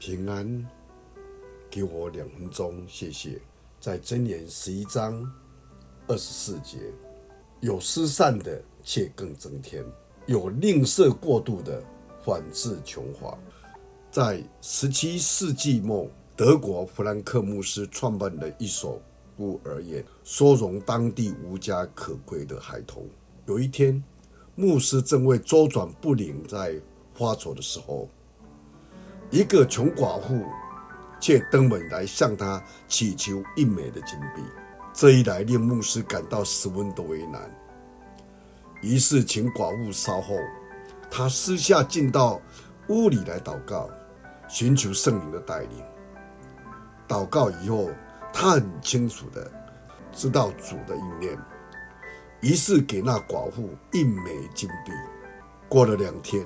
平安，给我两分钟，谢谢。在箴言十一章二十四节，有施散的，却更增添；有吝啬过度的，反致穷乏。在十七世纪末，德国弗兰克牧师创办的一所孤儿院，收容当地无家可归的孩童。有一天，牧师正为周转不灵在发愁的时候，一个穷寡妇却登门来向他乞求一枚的金币，这一来令牧师感到十分的为难。于是请寡妇稍后，他私下进到屋里来祷告，寻求圣灵的带领。祷告以后，他很清楚的知道主的意念，于是给那寡妇一枚金币。过了两天。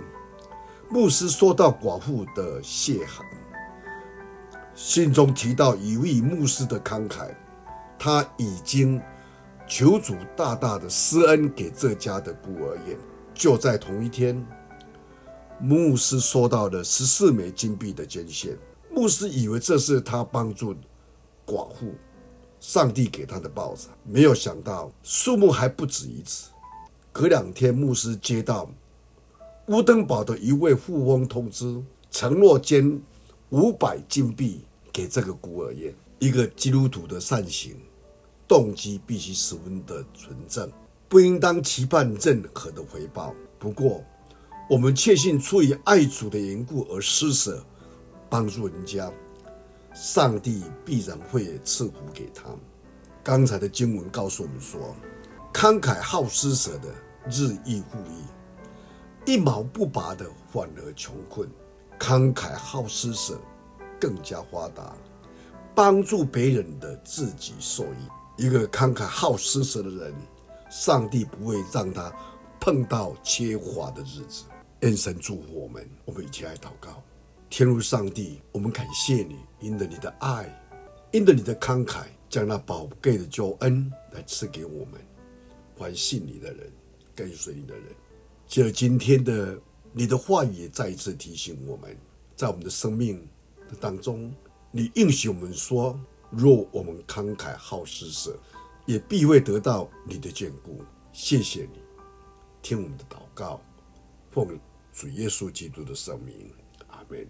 牧师收到寡妇的谢函，信中提到一位牧师的慷慨，他已经求主大大的施恩给这家的孤儿院。就在同一天，牧师收到了十四枚金币的捐献。牧师以为这是他帮助寡妇，上帝给他的报酬，没有想到数目还不止于此。隔两天，牧师接到。乌登堡的一位富翁通知，承诺捐五百金币给这个孤儿院。一个基督徒的善行，动机必须十分的纯正，不应当期盼任何的回报。不过，我们确信出于爱主的缘故而施舍，帮助人家，上帝必然会赐福给他们。刚才的经文告诉我们说，慷慨好施舍的日益富裕。一毛不拔的反而穷困，慷慨好施舍更加发达，帮助别人的自己受益。一个慷慨好施舍的人，上帝不会让他碰到缺乏的日子。愿神祝福我们，我们一起来祷告。天父上帝，我们感谢你，因着你的爱，因着你的慷慨，将那宝贵的救恩来赐给我们，凡信你的人，跟随你的人。就今天的你的话语，再一次提醒我们，在我们的生命的当中，你应许我们说：若我们慷慨好施舍，也必会得到你的眷顾。谢谢你，听我们的祷告，奉主耶稣基督的圣名，阿门。